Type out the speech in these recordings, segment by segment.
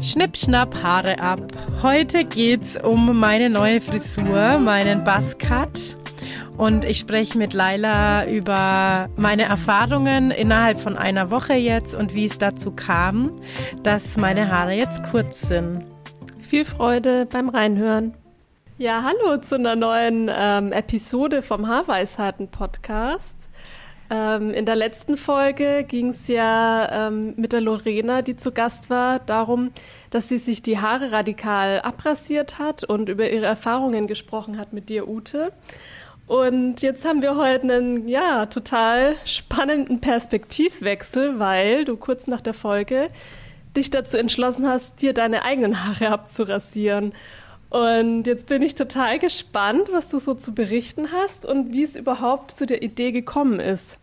Schnipp, schnapp, Haare ab. Heute geht's um meine neue Frisur, meinen Buzzcut. Und ich spreche mit Laila über meine Erfahrungen innerhalb von einer Woche jetzt und wie es dazu kam, dass meine Haare jetzt kurz sind. Viel Freude beim Reinhören. Ja, hallo zu einer neuen ähm, Episode vom Haarweisheiten-Podcast. Ähm, in der letzten Folge ging es ja ähm, mit der Lorena, die zu Gast war, darum, dass sie sich die Haare radikal abrasiert hat und über ihre Erfahrungen gesprochen hat mit dir, Ute. Und jetzt haben wir heute einen, ja, total spannenden Perspektivwechsel, weil du kurz nach der Folge dich dazu entschlossen hast, dir deine eigenen Haare abzurasieren. Und jetzt bin ich total gespannt, was du so zu berichten hast und wie es überhaupt zu der Idee gekommen ist.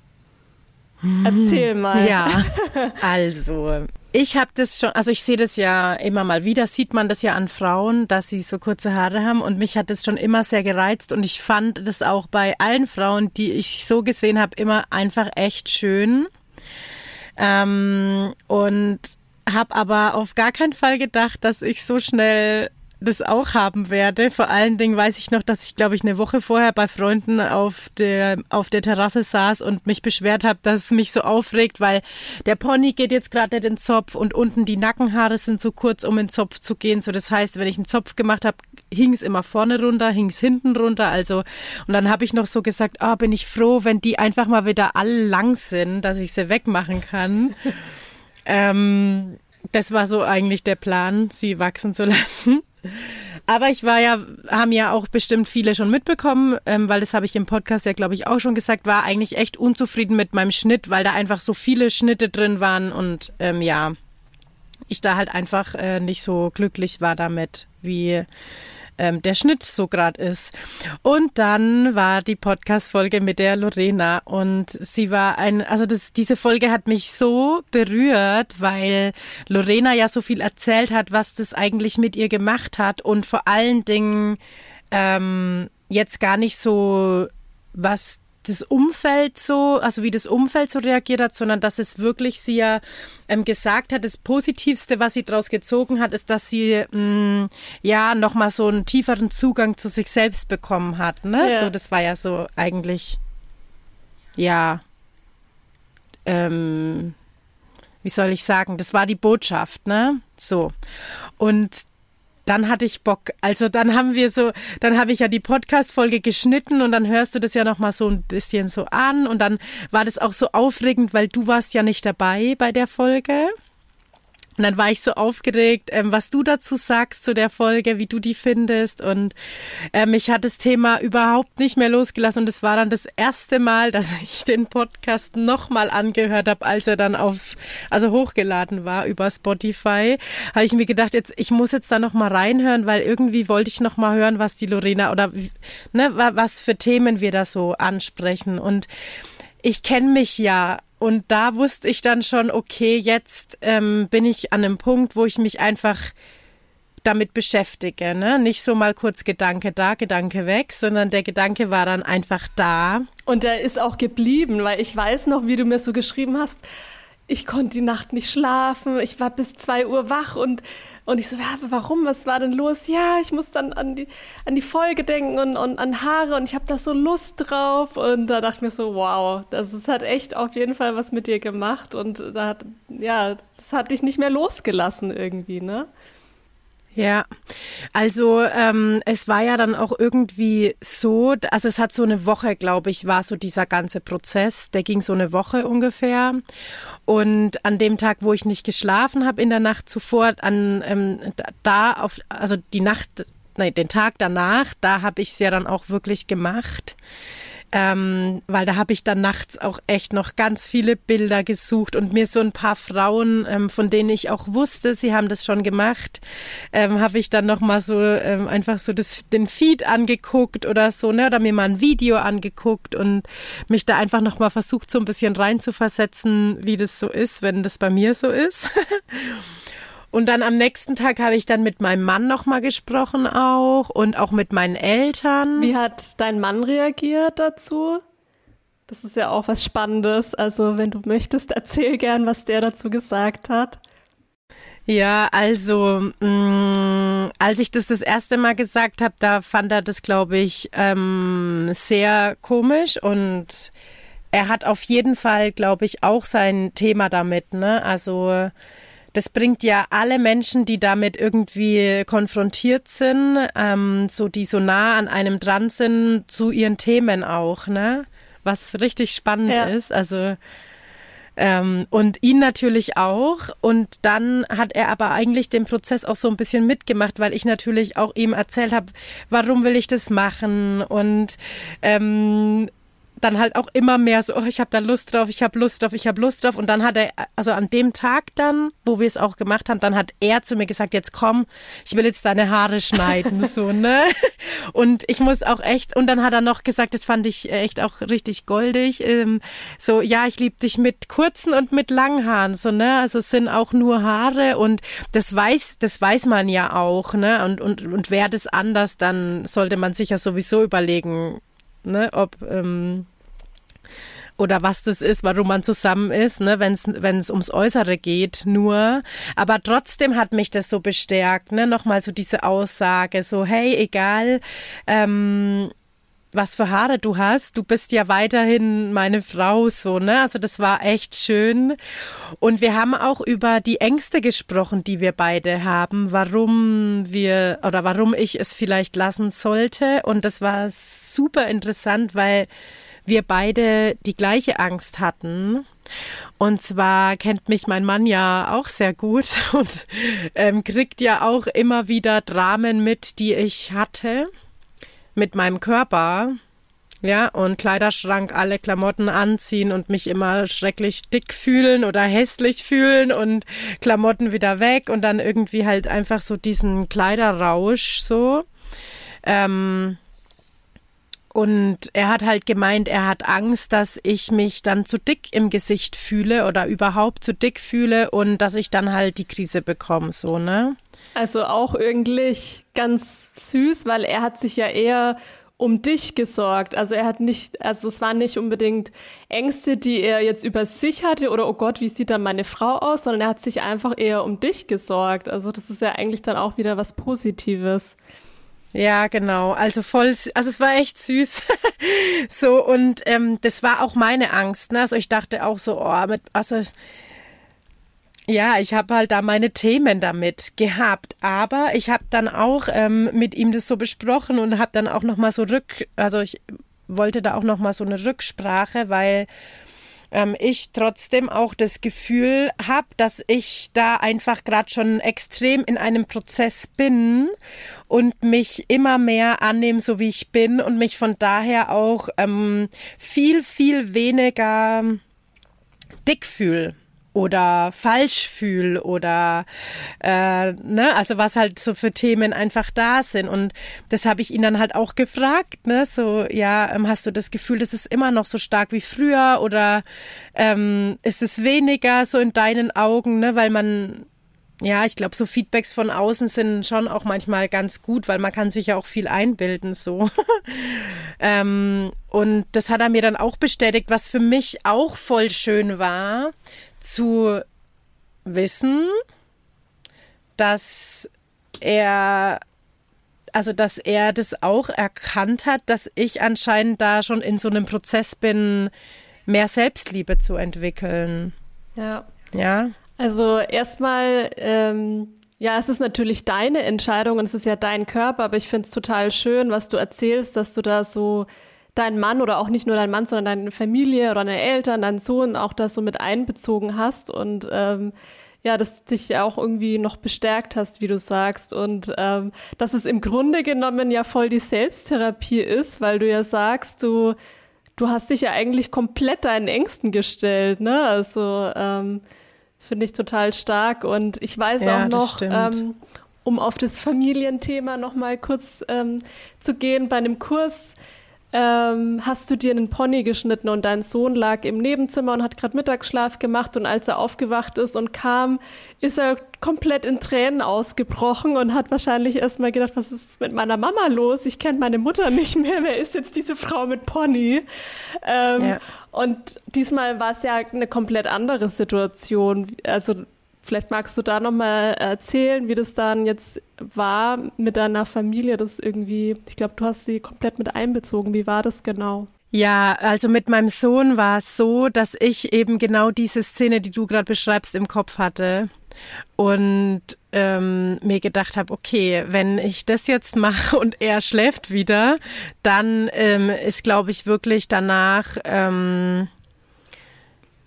Erzähl mal. Ja, also ich habe das schon, also ich sehe das ja immer mal wieder, sieht man das ja an Frauen, dass sie so kurze Haare haben und mich hat das schon immer sehr gereizt und ich fand das auch bei allen Frauen, die ich so gesehen habe, immer einfach echt schön. Ähm, und habe aber auf gar keinen Fall gedacht, dass ich so schnell das auch haben werde. Vor allen Dingen weiß ich noch, dass ich, glaube ich, eine Woche vorher bei Freunden auf der, auf der Terrasse saß und mich beschwert habe, dass es mich so aufregt, weil der Pony geht jetzt gerade den Zopf und unten die Nackenhaare sind zu kurz, um in den Zopf zu gehen. So, das heißt, wenn ich einen Zopf gemacht habe, hing es immer vorne runter, hing es hinten runter. Also, und dann habe ich noch so gesagt, ah, oh, bin ich froh, wenn die einfach mal wieder alle lang sind, dass ich sie wegmachen kann. ähm, das war so eigentlich der Plan, sie wachsen zu lassen. Aber ich war ja, haben ja auch bestimmt viele schon mitbekommen, ähm, weil das habe ich im Podcast ja, glaube ich, auch schon gesagt, war eigentlich echt unzufrieden mit meinem Schnitt, weil da einfach so viele Schnitte drin waren und ähm, ja, ich da halt einfach äh, nicht so glücklich war damit, wie ähm, der Schnitt so gerade ist. Und dann war die Podcast-Folge mit der Lorena und sie war ein, also das, diese Folge hat mich so berührt, weil Lorena ja so viel erzählt hat, was das eigentlich mit ihr gemacht hat und vor allen Dingen ähm, jetzt gar nicht so was das Umfeld so, also wie das Umfeld so reagiert hat, sondern dass es wirklich sie ja ähm, gesagt hat, das Positivste, was sie daraus gezogen hat, ist, dass sie mh, mm, ja nochmal so einen tieferen Zugang zu sich selbst bekommen hat. Ne? Ja. So, das war ja so eigentlich, ja, ähm, wie soll ich sagen, das war die Botschaft, ne? So. Und dann hatte ich Bock. Also dann haben wir so, dann habe ich ja die Podcast-Folge geschnitten und dann hörst du das ja nochmal so ein bisschen so an und dann war das auch so aufregend, weil du warst ja nicht dabei bei der Folge. Und dann war ich so aufgeregt, ähm, was du dazu sagst zu der Folge, wie du die findest. Und äh, mich hat das Thema überhaupt nicht mehr losgelassen. Und es war dann das erste Mal, dass ich den Podcast nochmal angehört habe, als er dann auf, also hochgeladen war über Spotify. Habe ich mir gedacht, jetzt, ich muss jetzt da nochmal reinhören, weil irgendwie wollte ich nochmal hören, was die Lorena oder ne, was für Themen wir da so ansprechen. Und ich kenne mich ja und da wusste ich dann schon, okay, jetzt ähm, bin ich an einem Punkt, wo ich mich einfach damit beschäftige. Ne? Nicht so mal kurz Gedanke da, Gedanke weg, sondern der Gedanke war dann einfach da. Und der ist auch geblieben, weil ich weiß noch, wie du mir so geschrieben hast, ich konnte die Nacht nicht schlafen, ich war bis zwei Uhr wach und und ich so, ja, warum? Was war denn los? Ja, ich muss dann an die, an die Folge denken und, und an Haare und ich habe da so Lust drauf. Und da dachte ich mir so, wow, das, das hat echt auf jeden Fall was mit dir gemacht. Und da hat, ja, das hat dich nicht mehr losgelassen irgendwie, ne? Ja, also ähm, es war ja dann auch irgendwie so, also es hat so eine Woche, glaube ich, war so dieser ganze Prozess, der ging so eine Woche ungefähr. Und an dem Tag, wo ich nicht geschlafen habe in der Nacht zuvor, an ähm, da auf, also die Nacht, nein, den Tag danach, da habe ich es ja dann auch wirklich gemacht. Ähm, weil da habe ich dann nachts auch echt noch ganz viele Bilder gesucht und mir so ein paar Frauen, ähm, von denen ich auch wusste, sie haben das schon gemacht, ähm, habe ich dann noch mal so ähm, einfach so das, den Feed angeguckt oder so, ne, oder mir mal ein Video angeguckt und mich da einfach noch mal versucht, so ein bisschen reinzuversetzen, wie das so ist, wenn das bei mir so ist. Und dann am nächsten Tag habe ich dann mit meinem Mann nochmal gesprochen auch und auch mit meinen Eltern. Wie hat dein Mann reagiert dazu? Das ist ja auch was Spannendes. Also wenn du möchtest, erzähl gern, was der dazu gesagt hat. Ja, also mh, mm, als ich das das erste Mal gesagt habe, da fand er das, glaube ich, ähm, sehr komisch und er hat auf jeden Fall, glaube ich, auch sein Thema damit. Ne? Also das bringt ja alle Menschen, die damit irgendwie konfrontiert sind, ähm, so die so nah an einem dran sind, zu ihren Themen auch, ne? Was richtig spannend ja. ist. Also ähm, und ihn natürlich auch. Und dann hat er aber eigentlich den Prozess auch so ein bisschen mitgemacht, weil ich natürlich auch ihm erzählt habe, warum will ich das machen und ähm, dann halt auch immer mehr so, oh, ich habe da Lust drauf, ich habe Lust drauf, ich habe Lust drauf. Und dann hat er, also an dem Tag dann, wo wir es auch gemacht haben, dann hat er zu mir gesagt, jetzt komm, ich will jetzt deine Haare schneiden, so, ne? Und ich muss auch echt, und dann hat er noch gesagt, das fand ich echt auch richtig goldig, ähm, so, ja, ich liebe dich mit kurzen und mit langen Haaren, so, ne? Also es sind auch nur Haare und das weiß, das weiß man ja auch, ne? Und, und, und wäre das anders, dann sollte man sich ja sowieso überlegen, ne, ob ähm, oder was das ist, warum man zusammen ist, ne, wenn es ums Äußere geht, nur. Aber trotzdem hat mich das so bestärkt, ne, nochmal so diese Aussage, so, hey, egal, ähm, was für Haare du hast, du bist ja weiterhin meine Frau, so, ne? Also das war echt schön. Und wir haben auch über die Ängste gesprochen, die wir beide haben, warum wir oder warum ich es vielleicht lassen sollte. Und das war super interessant, weil wir beide die gleiche Angst hatten. Und zwar kennt mich mein Mann ja auch sehr gut und ähm, kriegt ja auch immer wieder Dramen mit, die ich hatte mit meinem Körper. Ja, und Kleiderschrank alle Klamotten anziehen und mich immer schrecklich dick fühlen oder hässlich fühlen und Klamotten wieder weg und dann irgendwie halt einfach so diesen Kleiderrausch so. Ähm, und er hat halt gemeint, er hat Angst, dass ich mich dann zu dick im Gesicht fühle oder überhaupt zu dick fühle und dass ich dann halt die Krise bekomme, so, ne? Also auch irgendwie ganz süß, weil er hat sich ja eher um dich gesorgt. Also er hat nicht, also es waren nicht unbedingt Ängste, die er jetzt über sich hatte oder oh Gott, wie sieht dann meine Frau aus, sondern er hat sich einfach eher um dich gesorgt. Also das ist ja eigentlich dann auch wieder was Positives. Ja, genau. Also voll, also es war echt süß. so und ähm, das war auch meine Angst. Ne? Also ich dachte auch so, oh, mit, also ja, ich habe halt da meine Themen damit gehabt, aber ich habe dann auch ähm, mit ihm das so besprochen und habe dann auch noch mal so rück, also ich wollte da auch noch mal so eine Rücksprache, weil ähm, ich trotzdem auch das Gefühl habe, dass ich da einfach gerade schon extrem in einem Prozess bin und mich immer mehr annehme, so wie ich bin und mich von daher auch ähm, viel, viel weniger dick fühle oder falsch fühle oder äh, ne, also was halt so für Themen einfach da sind. Und das habe ich ihn dann halt auch gefragt, ne? So, ja, ähm, hast du das Gefühl, das ist immer noch so stark wie früher oder ähm, ist es weniger so in deinen Augen, ne? Weil man ja, ich glaube, so Feedbacks von außen sind schon auch manchmal ganz gut, weil man kann sich ja auch viel einbilden so. ähm, und das hat er mir dann auch bestätigt, was für mich auch voll schön war, zu wissen, dass er, also dass er das auch erkannt hat, dass ich anscheinend da schon in so einem Prozess bin, mehr Selbstliebe zu entwickeln. Ja. Ja. Also erstmal, ähm, ja, es ist natürlich deine Entscheidung und es ist ja dein Körper, aber ich finde es total schön, was du erzählst, dass du da so deinen Mann oder auch nicht nur deinen Mann, sondern deine Familie oder deine Eltern, deinen Sohn auch das so mit einbezogen hast und ähm, ja, dass dich ja auch irgendwie noch bestärkt hast, wie du sagst. Und ähm, dass es im Grunde genommen ja voll die Selbsttherapie ist, weil du ja sagst, du du hast dich ja eigentlich komplett deinen Ängsten gestellt, ne? Also ähm, finde ich total stark. Und ich weiß ja, auch noch, ähm, um auf das Familienthema noch mal kurz ähm, zu gehen, bei einem Kurs ähm, hast du dir einen Pony geschnitten und dein Sohn lag im Nebenzimmer und hat gerade Mittagsschlaf gemacht und als er aufgewacht ist und kam, ist er komplett in Tränen ausgebrochen und hat wahrscheinlich erstmal gedacht, was ist mit meiner Mama los? Ich kenne meine Mutter nicht mehr. Wer ist jetzt diese Frau mit Pony? Ähm, ja. Und diesmal war es ja eine komplett andere Situation. Also Vielleicht magst du da nochmal erzählen, wie das dann jetzt war mit deiner Familie. Das irgendwie, ich glaube, du hast sie komplett mit einbezogen. Wie war das genau? Ja, also mit meinem Sohn war es so, dass ich eben genau diese Szene, die du gerade beschreibst, im Kopf hatte und ähm, mir gedacht habe, okay, wenn ich das jetzt mache und er schläft wieder, dann ähm, ist, glaube ich, wirklich danach ähm,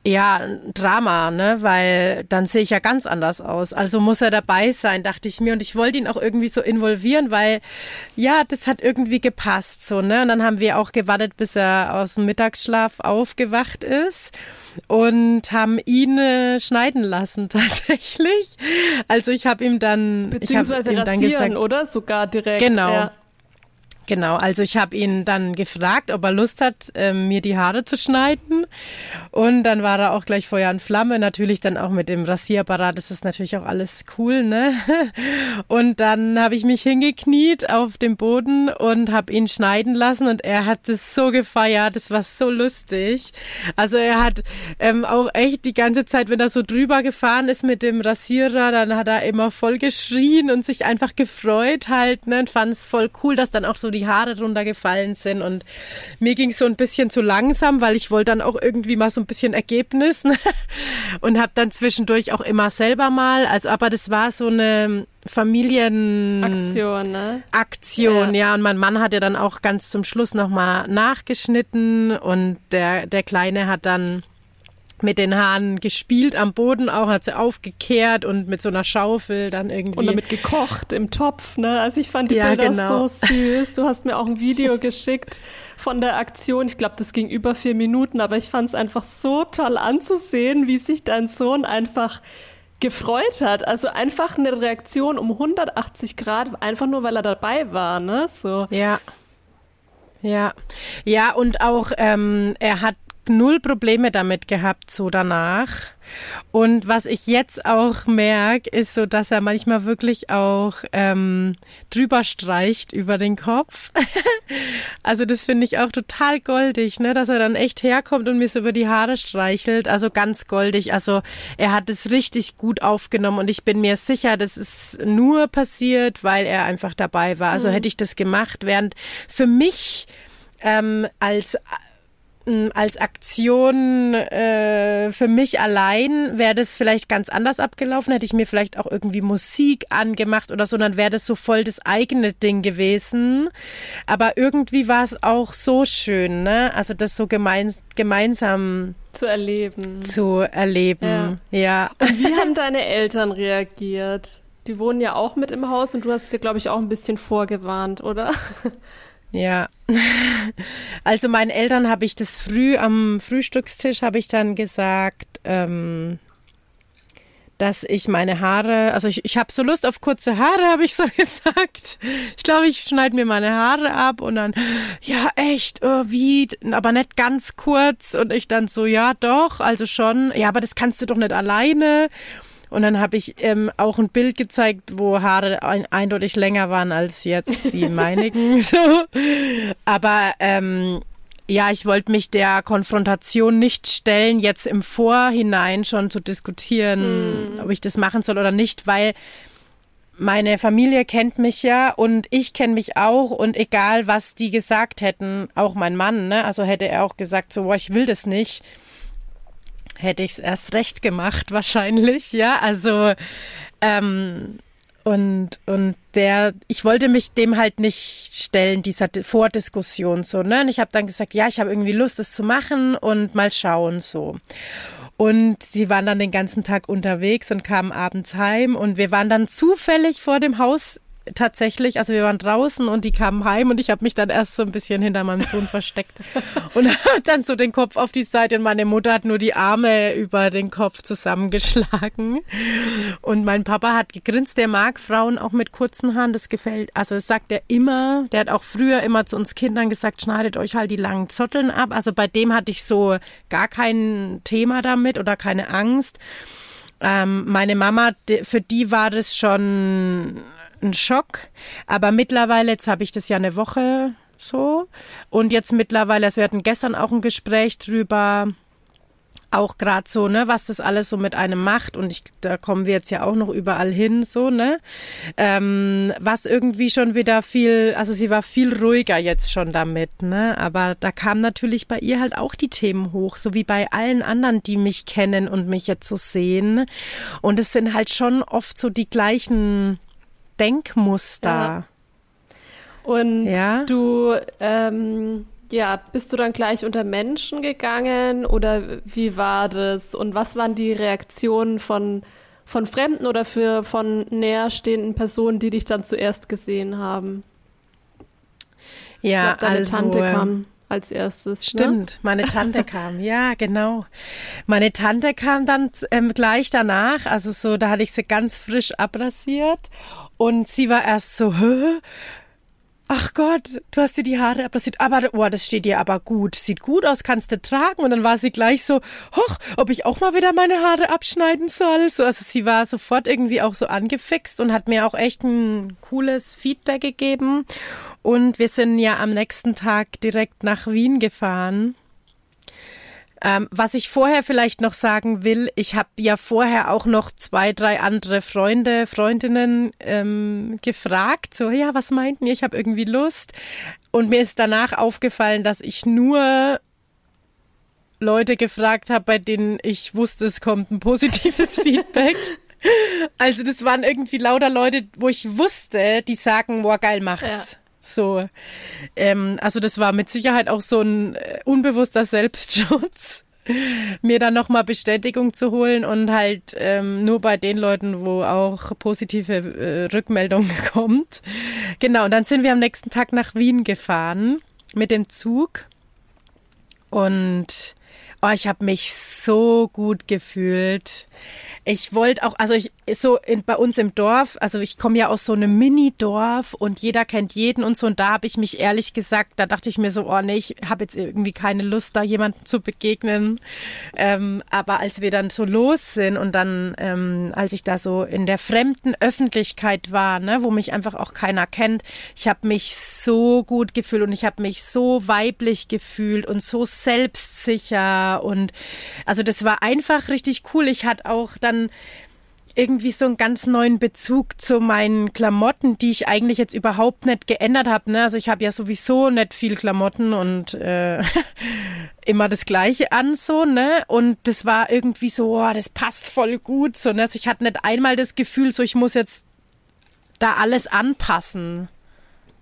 ja, Drama, ne, weil dann sehe ich ja ganz anders aus. Also muss er dabei sein, dachte ich mir. Und ich wollte ihn auch irgendwie so involvieren, weil ja, das hat irgendwie gepasst, so, ne. Und dann haben wir auch gewartet, bis er aus dem Mittagsschlaf aufgewacht ist und haben ihn äh, schneiden lassen tatsächlich. Also ich habe ihm dann beziehungsweise ich ihm dann gesagt, oder sogar direkt. Genau. Ja. Genau, also ich habe ihn dann gefragt, ob er Lust hat, äh, mir die Haare zu schneiden. Und dann war er auch gleich Feuer und Flamme, natürlich dann auch mit dem Rasierapparat. Das ist natürlich auch alles cool, ne? Und dann habe ich mich hingekniet auf dem Boden und habe ihn schneiden lassen und er hat es so gefeiert. Das war so lustig. Also er hat ähm, auch echt die ganze Zeit, wenn er so drüber gefahren ist mit dem Rasierer, dann hat er immer voll geschrien und sich einfach gefreut halt, ne? Und fand es voll cool, dass dann auch so die die Haare runtergefallen sind. Und mir ging es so ein bisschen zu langsam, weil ich wollte dann auch irgendwie mal so ein bisschen Ergebnis ne? und habe dann zwischendurch auch immer selber mal, also aber das war so eine Familienaktion, ne? Aktion, ja. ja. Und mein Mann hat ja dann auch ganz zum Schluss nochmal nachgeschnitten und der, der Kleine hat dann mit den Haaren gespielt am Boden auch, hat sie aufgekehrt und mit so einer Schaufel dann irgendwie. Und damit gekocht im Topf, ne? Also ich fand die ja, Bilder genau. so süß. Du hast mir auch ein Video geschickt von der Aktion. Ich glaube, das ging über vier Minuten, aber ich fand es einfach so toll anzusehen, wie sich dein Sohn einfach gefreut hat. Also einfach eine Reaktion um 180 Grad, einfach nur weil er dabei war, ne? So. Ja. Ja, ja, und auch ähm, er hat null Probleme damit gehabt, so danach. Und was ich jetzt auch merke, ist so, dass er manchmal wirklich auch ähm, drüber streicht über den Kopf. also das finde ich auch total goldig, ne, dass er dann echt herkommt und mir so über die Haare streichelt. Also ganz goldig. Also er hat es richtig gut aufgenommen und ich bin mir sicher, das ist nur passiert, weil er einfach dabei war. Also mhm. hätte ich das gemacht, während für mich ähm, als als Aktion äh, für mich allein wäre das vielleicht ganz anders abgelaufen. Hätte ich mir vielleicht auch irgendwie Musik angemacht oder so, dann wäre das so voll das eigene Ding gewesen. Aber irgendwie war es auch so schön, ne? Also das so gemeins gemeinsam zu erleben. Zu erleben, ja. ja. Und wie haben deine Eltern reagiert? Die wohnen ja auch mit im Haus und du hast dir, glaube ich, auch ein bisschen vorgewarnt, oder? Ja, also meinen Eltern habe ich das früh am Frühstückstisch habe ich dann gesagt, ähm, dass ich meine Haare, also ich, ich habe so Lust auf kurze Haare, habe ich so gesagt. Ich glaube, ich schneide mir meine Haare ab und dann, ja, echt, oh, wie, aber nicht ganz kurz. Und ich dann so, ja, doch, also schon. Ja, aber das kannst du doch nicht alleine. Und dann habe ich ähm, auch ein Bild gezeigt, wo Haare ein, eindeutig länger waren als jetzt die meinigen. so. Aber ähm, ja, ich wollte mich der Konfrontation nicht stellen, jetzt im Vorhinein schon zu diskutieren, mm. ob ich das machen soll oder nicht, weil meine Familie kennt mich ja und ich kenne mich auch und egal was die gesagt hätten, auch mein Mann, ne, also hätte er auch gesagt so, boah, ich will das nicht hätte ich es erst recht gemacht, wahrscheinlich, ja. Also ähm, und, und der, ich wollte mich dem halt nicht stellen, dieser Vordiskussion so, ne? Und ich habe dann gesagt, ja, ich habe irgendwie Lust, es zu machen und mal schauen so. Und sie waren dann den ganzen Tag unterwegs und kamen abends heim und wir waren dann zufällig vor dem Haus tatsächlich, also wir waren draußen und die kamen heim und ich habe mich dann erst so ein bisschen hinter meinem Sohn versteckt und dann so den Kopf auf die Seite und meine Mutter hat nur die Arme über den Kopf zusammengeschlagen. Und mein Papa hat gegrinst, der mag Frauen auch mit kurzen Haaren, das gefällt, also das sagt er immer, der hat auch früher immer zu uns Kindern gesagt, schneidet euch halt die langen Zotteln ab, also bei dem hatte ich so gar kein Thema damit oder keine Angst. Ähm, meine Mama, für die war das schon ein Schock. Aber mittlerweile, jetzt habe ich das ja eine Woche so. Und jetzt mittlerweile, also wir hatten gestern auch ein Gespräch drüber, auch gerade so, ne, was das alles so mit einem macht. Und ich, da kommen wir jetzt ja auch noch überall hin, so, ne, ähm, was irgendwie schon wieder viel, also sie war viel ruhiger jetzt schon damit, ne, aber da kam natürlich bei ihr halt auch die Themen hoch, so wie bei allen anderen, die mich kennen und mich jetzt so sehen. Und es sind halt schon oft so die gleichen Denkmuster. Ja. Und ja? du, ähm, ja, bist du dann gleich unter Menschen gegangen oder wie war das? Und was waren die Reaktionen von, von Fremden oder für, von näherstehenden Personen, die dich dann zuerst gesehen haben? Ja, glaub, deine also, Tante kam als erstes. Ne? Stimmt, ne? meine Tante kam, ja, genau. Meine Tante kam dann ähm, gleich danach, also so, da hatte ich sie ganz frisch abrasiert und sie war erst so, Hö? ach Gott, du hast dir die Haare abrasiert, aber oh, das steht dir aber gut, sieht gut aus, kannst du tragen. Und dann war sie gleich so, hoch, ob ich auch mal wieder meine Haare abschneiden soll. So, also sie war sofort irgendwie auch so angefixt und hat mir auch echt ein cooles Feedback gegeben. Und wir sind ja am nächsten Tag direkt nach Wien gefahren. Ähm, was ich vorher vielleicht noch sagen will, ich habe ja vorher auch noch zwei, drei andere Freunde, Freundinnen ähm, gefragt, so, ja, was meinten ihr? Ich habe irgendwie Lust. Und mir ist danach aufgefallen, dass ich nur Leute gefragt habe, bei denen ich wusste, es kommt ein positives Feedback. Also das waren irgendwie lauter Leute, wo ich wusste, die sagen, boah, geil, mach's. Ja. So, ähm, also das war mit Sicherheit auch so ein äh, unbewusster Selbstschutz, mir dann nochmal Bestätigung zu holen und halt ähm, nur bei den Leuten, wo auch positive äh, Rückmeldung kommt. Genau, und dann sind wir am nächsten Tag nach Wien gefahren mit dem Zug und oh, ich habe mich so gut gefühlt. Ich wollte auch, also ich so in, bei uns im Dorf, also ich komme ja aus so einem Mini-Dorf und jeder kennt jeden und so. Und da habe ich mich ehrlich gesagt, da dachte ich mir so, oh nee, ich habe jetzt irgendwie keine Lust, da jemandem zu begegnen. Ähm, aber als wir dann so los sind und dann, ähm, als ich da so in der fremden Öffentlichkeit war, ne, wo mich einfach auch keiner kennt, ich habe mich so gut gefühlt und ich habe mich so weiblich gefühlt und so selbstsicher und also das war einfach richtig cool. Ich hatte auch dann irgendwie so einen ganz neuen Bezug zu meinen Klamotten, die ich eigentlich jetzt überhaupt nicht geändert habe. Ne? Also ich habe ja sowieso nicht viel Klamotten und äh, immer das Gleiche an so, ne? Und das war irgendwie so, oh, das passt voll gut. So, ne? Also ich hatte nicht einmal das Gefühl, so ich muss jetzt da alles anpassen.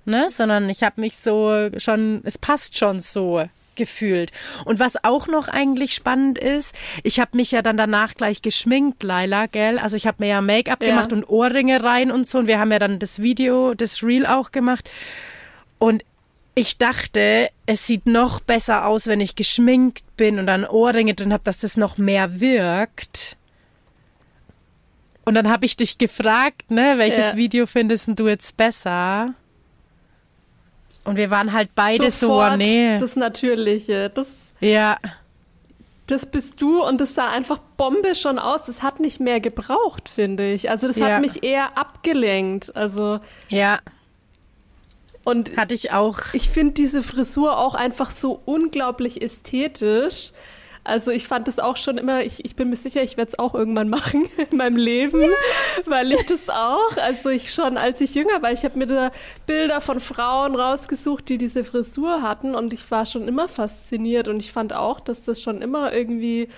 Ne? Sondern ich habe mich so schon, es passt schon so gefühlt. Und was auch noch eigentlich spannend ist, ich habe mich ja dann danach gleich geschminkt, Laila, gell? Also ich habe mir ja Make-up ja. gemacht und Ohrringe rein und so. Und wir haben ja dann das Video, das Reel auch gemacht. Und ich dachte, es sieht noch besser aus, wenn ich geschminkt bin und dann Ohrringe drin habe, dass das noch mehr wirkt. Und dann habe ich dich gefragt, ne, welches ja. Video findest du jetzt besser? Und wir waren halt beide Sofort so, nee. Das Natürliche, das. Ja. Das bist du und das sah einfach Bombe schon aus. Das hat nicht mehr gebraucht, finde ich. Also das ja. hat mich eher abgelenkt. Also. Ja. Und hatte ich auch. Ich finde diese Frisur auch einfach so unglaublich ästhetisch. Also ich fand es auch schon immer, ich, ich bin mir sicher, ich werde es auch irgendwann machen in meinem Leben, ja. weil ich das auch, also ich schon, als ich jünger war, ich habe mir da Bilder von Frauen rausgesucht, die diese Frisur hatten und ich war schon immer fasziniert und ich fand auch, dass das schon immer irgendwie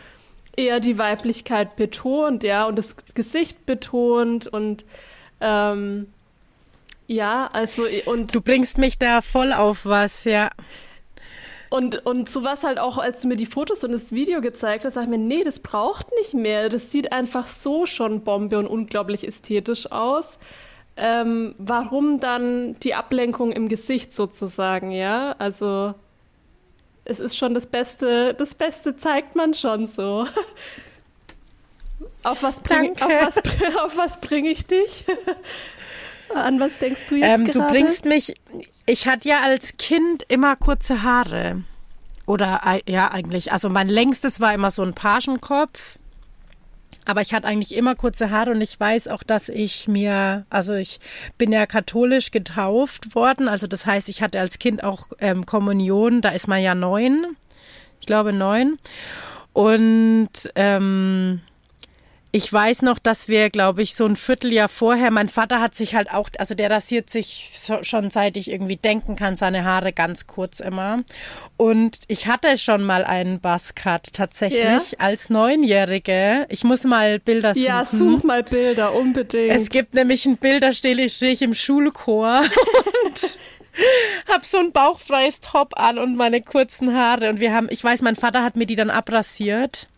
eher die Weiblichkeit betont, ja, und das Gesicht betont und ähm, ja, also und du bringst mich da voll auf was, ja. Und, und so war es halt auch, als du mir die Fotos und das Video gezeigt hast, sag ich mir, nee, das braucht nicht mehr. Das sieht einfach so schon Bombe und unglaublich ästhetisch aus. ähm, warum dann die Ablenkung im Gesicht sozusagen, ja? Also es ist schon das Beste, das Beste zeigt man schon so. auf was bringe auf was, auf was bring ich dich? An was denkst du jetzt ähm, gerade? Du bringst mich, ich hatte ja als Kind immer kurze Haare. Oder ja, eigentlich. Also mein längstes war immer so ein Pagenkopf. Aber ich hatte eigentlich immer kurze Haare und ich weiß auch, dass ich mir, also ich bin ja katholisch getauft worden. Also das heißt, ich hatte als Kind auch ähm, Kommunion, da ist man ja neun. Ich glaube neun. Und ähm, ich weiß noch, dass wir, glaube ich, so ein Vierteljahr vorher, mein Vater hat sich halt auch, also der rasiert sich so, schon seit ich irgendwie denken kann, seine Haare ganz kurz immer. Und ich hatte schon mal einen Buzzcut tatsächlich ja. als Neunjährige. Ich muss mal Bilder suchen. Ja, such mal Bilder, unbedingt. Es gibt nämlich ein Bild, da stehe ich, stehe ich im Schulchor und hab so ein bauchfreies Top an und meine kurzen Haare. Und wir haben, ich weiß, mein Vater hat mir die dann abrasiert.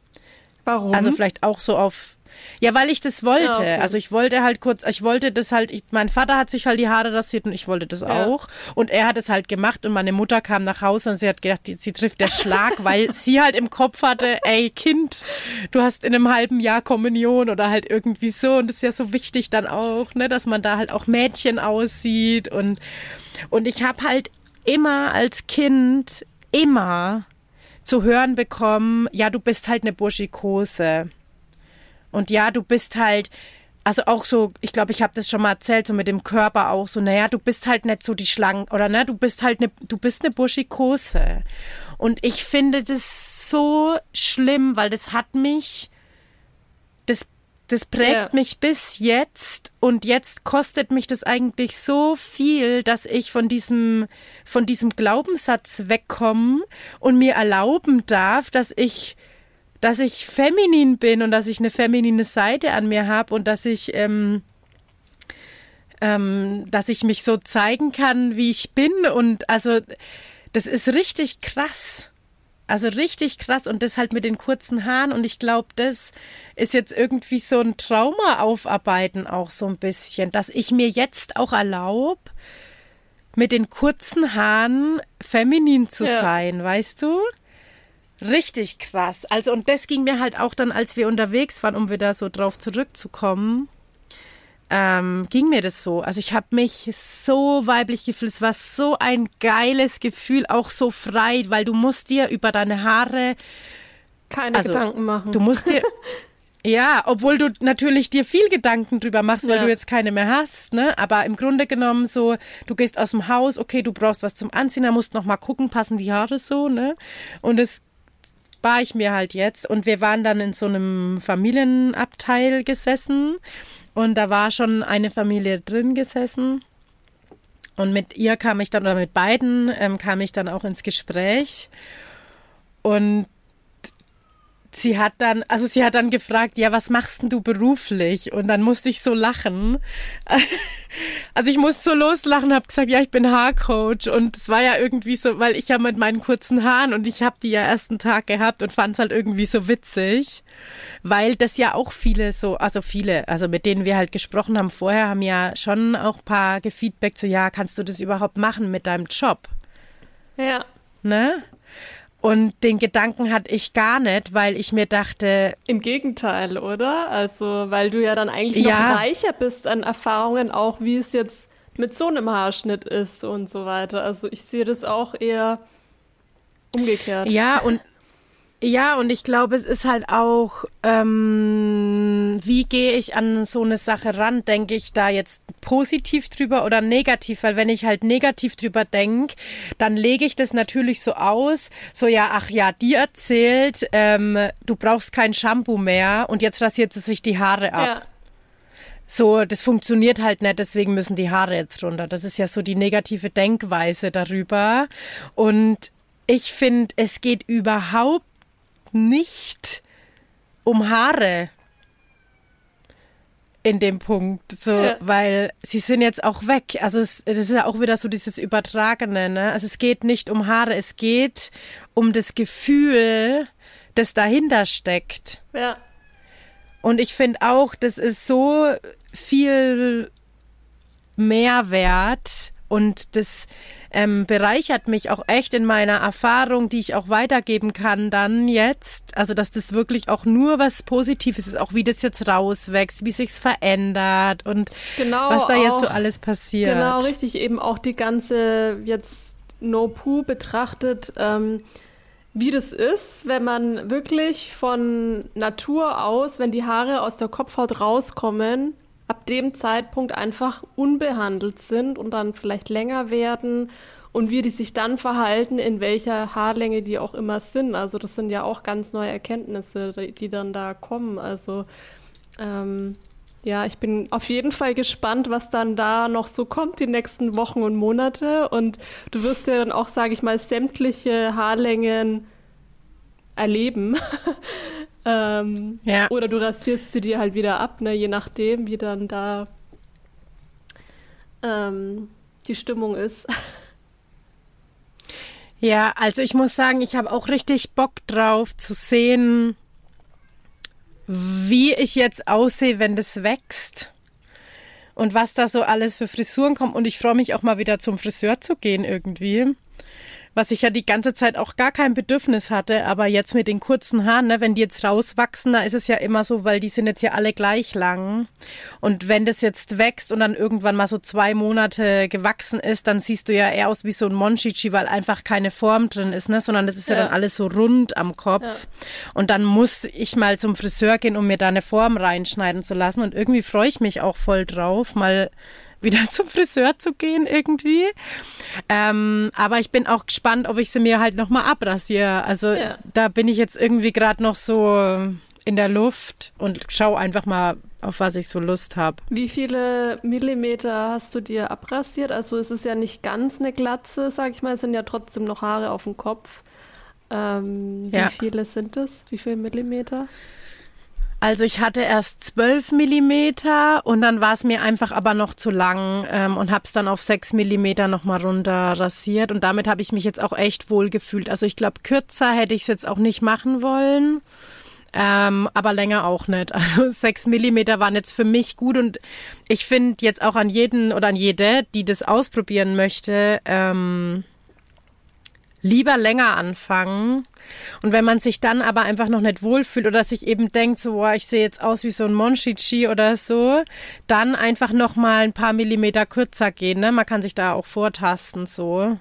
Warum? Also vielleicht auch so auf ja, weil ich das wollte. Ja, okay. Also ich wollte halt kurz, ich wollte das halt, ich, mein Vater hat sich halt die Haare rasiert und ich wollte das ja. auch. Und er hat es halt gemacht und meine Mutter kam nach Hause und sie hat gedacht, die, sie trifft der Schlag, weil sie halt im Kopf hatte, ey Kind, du hast in einem halben Jahr Kommunion oder halt irgendwie so. Und das ist ja so wichtig dann auch, ne, dass man da halt auch Mädchen aussieht und, und ich habe halt immer als Kind, immer zu hören bekommen, ja, du bist halt eine Burschikose. Und ja, du bist halt, also auch so, ich glaube, ich habe das schon mal erzählt, so mit dem Körper auch so, naja, du bist halt nicht so die Schlangen, oder ne, du bist halt eine, du bist eine Buschikose. Und ich finde das so schlimm, weil das hat mich, das, das prägt ja. mich bis jetzt und jetzt kostet mich das eigentlich so viel, dass ich von diesem, von diesem Glaubenssatz wegkomme und mir erlauben darf, dass ich dass ich feminin bin und dass ich eine feminine Seite an mir habe und dass ich ähm, ähm, dass ich mich so zeigen kann, wie ich bin und also das ist richtig krass. Also richtig krass und das halt mit den kurzen Haaren und ich glaube, das ist jetzt irgendwie so ein Trauma aufarbeiten auch so ein bisschen, dass ich mir jetzt auch erlaube, mit den kurzen Haaren feminin zu ja. sein, weißt du? Richtig krass. Also, und das ging mir halt auch dann, als wir unterwegs waren, um wieder so drauf zurückzukommen, ähm, ging mir das so. Also ich habe mich so weiblich gefühlt. Es war so ein geiles Gefühl, auch so frei, weil du musst dir über deine Haare keine also, Gedanken machen. Du musst dir ja, obwohl du natürlich dir viel Gedanken drüber machst, weil ja. du jetzt keine mehr hast, ne? Aber im Grunde genommen so, du gehst aus dem Haus, okay, du brauchst was zum Anziehen, da musst noch mal gucken, passen die Haare so, ne? Und es war ich mir halt jetzt. Und wir waren dann in so einem Familienabteil gesessen und da war schon eine Familie drin gesessen. Und mit ihr kam ich dann, oder mit beiden ähm, kam ich dann auch ins Gespräch. Und sie hat dann, also sie hat dann gefragt, ja, was machst denn du beruflich? Und dann musste ich so lachen. Also ich musste so loslachen, habe gesagt, ja, ich bin Haarcoach und es war ja irgendwie so, weil ich ja mit meinen kurzen Haaren und ich habe die ja ersten Tag gehabt und fand es halt irgendwie so witzig, weil das ja auch viele so, also viele, also mit denen wir halt gesprochen haben vorher, haben ja schon auch ein paar gefeedbackt so, ja, kannst du das überhaupt machen mit deinem Job? Ja. Ne? Und den Gedanken hatte ich gar nicht, weil ich mir dachte. Im Gegenteil, oder? Also, weil du ja dann eigentlich noch ja. reicher bist an Erfahrungen, auch wie es jetzt mit so einem Haarschnitt ist und so weiter. Also, ich sehe das auch eher umgekehrt. Ja, und ja, und ich glaube, es ist halt auch, ähm, wie gehe ich an so eine Sache ran? Denke ich da jetzt positiv drüber oder negativ? Weil wenn ich halt negativ drüber denke, dann lege ich das natürlich so aus, so ja, ach ja, die erzählt, ähm, du brauchst kein Shampoo mehr und jetzt rasiert sie sich die Haare ab. Ja. So, das funktioniert halt nicht, deswegen müssen die Haare jetzt runter. Das ist ja so die negative Denkweise darüber. Und ich finde, es geht überhaupt nicht um Haare in dem Punkt, so, ja. weil sie sind jetzt auch weg. Also es, das ist ja auch wieder so dieses Übertragene, ne? Also es geht nicht um Haare, es geht um das Gefühl, das dahinter steckt. Ja. Und ich finde auch, das ist so viel Mehrwert und das ähm, bereichert mich auch echt in meiner Erfahrung, die ich auch weitergeben kann dann jetzt. Also, dass das wirklich auch nur was Positives ist, auch wie das jetzt rauswächst, wie sich's verändert und genau, was da auch, jetzt so alles passiert. Genau, richtig. Eben auch die ganze jetzt No-Poo betrachtet, ähm, wie das ist, wenn man wirklich von Natur aus, wenn die Haare aus der Kopfhaut rauskommen, ab dem Zeitpunkt einfach unbehandelt sind und dann vielleicht länger werden und wie die sich dann verhalten, in welcher Haarlänge die auch immer sind. Also das sind ja auch ganz neue Erkenntnisse, die dann da kommen. Also ähm, ja, ich bin auf jeden Fall gespannt, was dann da noch so kommt die nächsten Wochen und Monate. Und du wirst ja dann auch, sage ich mal, sämtliche Haarlängen erleben. ähm, ja. Oder du rasierst sie dir halt wieder ab, ne? je nachdem, wie dann da ähm, die Stimmung ist. Ja, also ich muss sagen, ich habe auch richtig Bock drauf zu sehen, wie ich jetzt aussehe, wenn das wächst und was da so alles für Frisuren kommt. Und ich freue mich auch mal wieder zum Friseur zu gehen irgendwie was ich ja die ganze Zeit auch gar kein Bedürfnis hatte, aber jetzt mit den kurzen Haaren, ne, wenn die jetzt rauswachsen, da ist es ja immer so, weil die sind jetzt ja alle gleich lang. Und wenn das jetzt wächst und dann irgendwann mal so zwei Monate gewachsen ist, dann siehst du ja eher aus wie so ein Monchichi, weil einfach keine Form drin ist, ne, sondern das ist ja, ja dann alles so rund am Kopf. Ja. Und dann muss ich mal zum Friseur gehen, um mir da eine Form reinschneiden zu lassen. Und irgendwie freue ich mich auch voll drauf, mal wieder zum Friseur zu gehen irgendwie. Ähm, aber ich bin auch gespannt, ob ich sie mir halt nochmal abrasiere. Also ja. da bin ich jetzt irgendwie gerade noch so in der Luft und schau einfach mal, auf was ich so Lust habe. Wie viele Millimeter hast du dir abrasiert? Also es ist ja nicht ganz eine Glatze, sag ich mal, es sind ja trotzdem noch Haare auf dem Kopf. Ähm, ja. Wie viele sind es? Wie viele Millimeter? Also ich hatte erst 12 Millimeter und dann war es mir einfach aber noch zu lang ähm, und habe es dann auf 6 Millimeter nochmal runter rasiert und damit habe ich mich jetzt auch echt wohl gefühlt. Also ich glaube, kürzer hätte ich es jetzt auch nicht machen wollen. Ähm, aber länger auch nicht. Also sechs Millimeter waren jetzt für mich gut und ich finde jetzt auch an jeden oder an jede, die das ausprobieren möchte, ähm, lieber länger anfangen. Und wenn man sich dann aber einfach noch nicht wohlfühlt oder sich eben denkt, so, boah, ich sehe jetzt aus wie so ein Monchichi oder so, dann einfach noch mal ein paar Millimeter kürzer gehen. Ne? Man kann sich da auch vortasten so.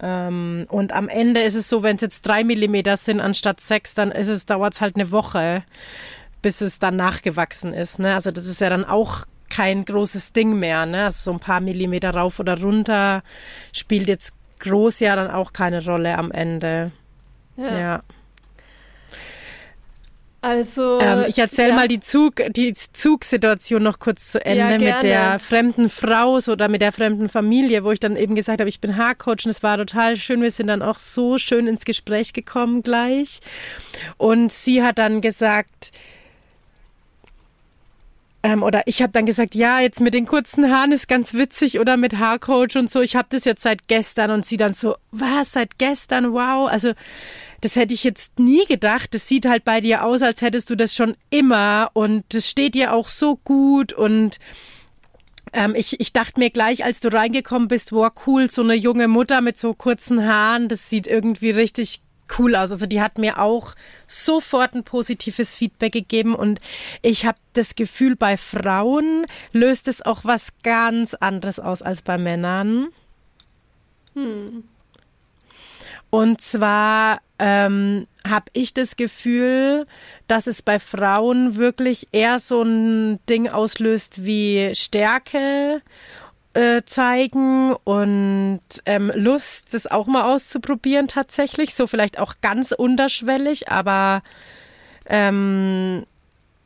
Ähm, und am Ende ist es so, wenn es jetzt drei Millimeter sind anstatt sechs, dann ist es, dauert es halt eine Woche, bis es dann nachgewachsen ist. Ne? Also das ist ja dann auch kein großes Ding mehr. Ne? Also so ein paar Millimeter rauf oder runter spielt jetzt groß ja dann auch keine Rolle am Ende. Ja. ja. Also. Ähm, ich erzähle ja. mal die, Zug, die Zugsituation noch kurz zu Ende ja, mit der fremden Frau so, oder mit der fremden Familie, wo ich dann eben gesagt habe, ich bin Haarcoach und es war total schön. Wir sind dann auch so schön ins Gespräch gekommen gleich. Und sie hat dann gesagt, ähm, oder ich habe dann gesagt, ja, jetzt mit den kurzen Haaren ist ganz witzig oder mit Haarcoach und so. Ich habe das jetzt seit gestern und sie dann so, was, seit gestern? Wow. Also das hätte ich jetzt nie gedacht. Das sieht halt bei dir aus, als hättest du das schon immer und das steht dir auch so gut und ähm, ich, ich dachte mir gleich, als du reingekommen bist, wow, cool, so eine junge Mutter mit so kurzen Haaren, das sieht irgendwie richtig cool aus. Also die hat mir auch sofort ein positives Feedback gegeben und ich habe das Gefühl, bei Frauen löst es auch was ganz anderes aus als bei Männern. Hm. Und zwar ähm, habe ich das Gefühl, dass es bei Frauen wirklich eher so ein Ding auslöst wie Stärke äh, zeigen und ähm, Lust, das auch mal auszuprobieren tatsächlich. So vielleicht auch ganz unterschwellig, aber ähm,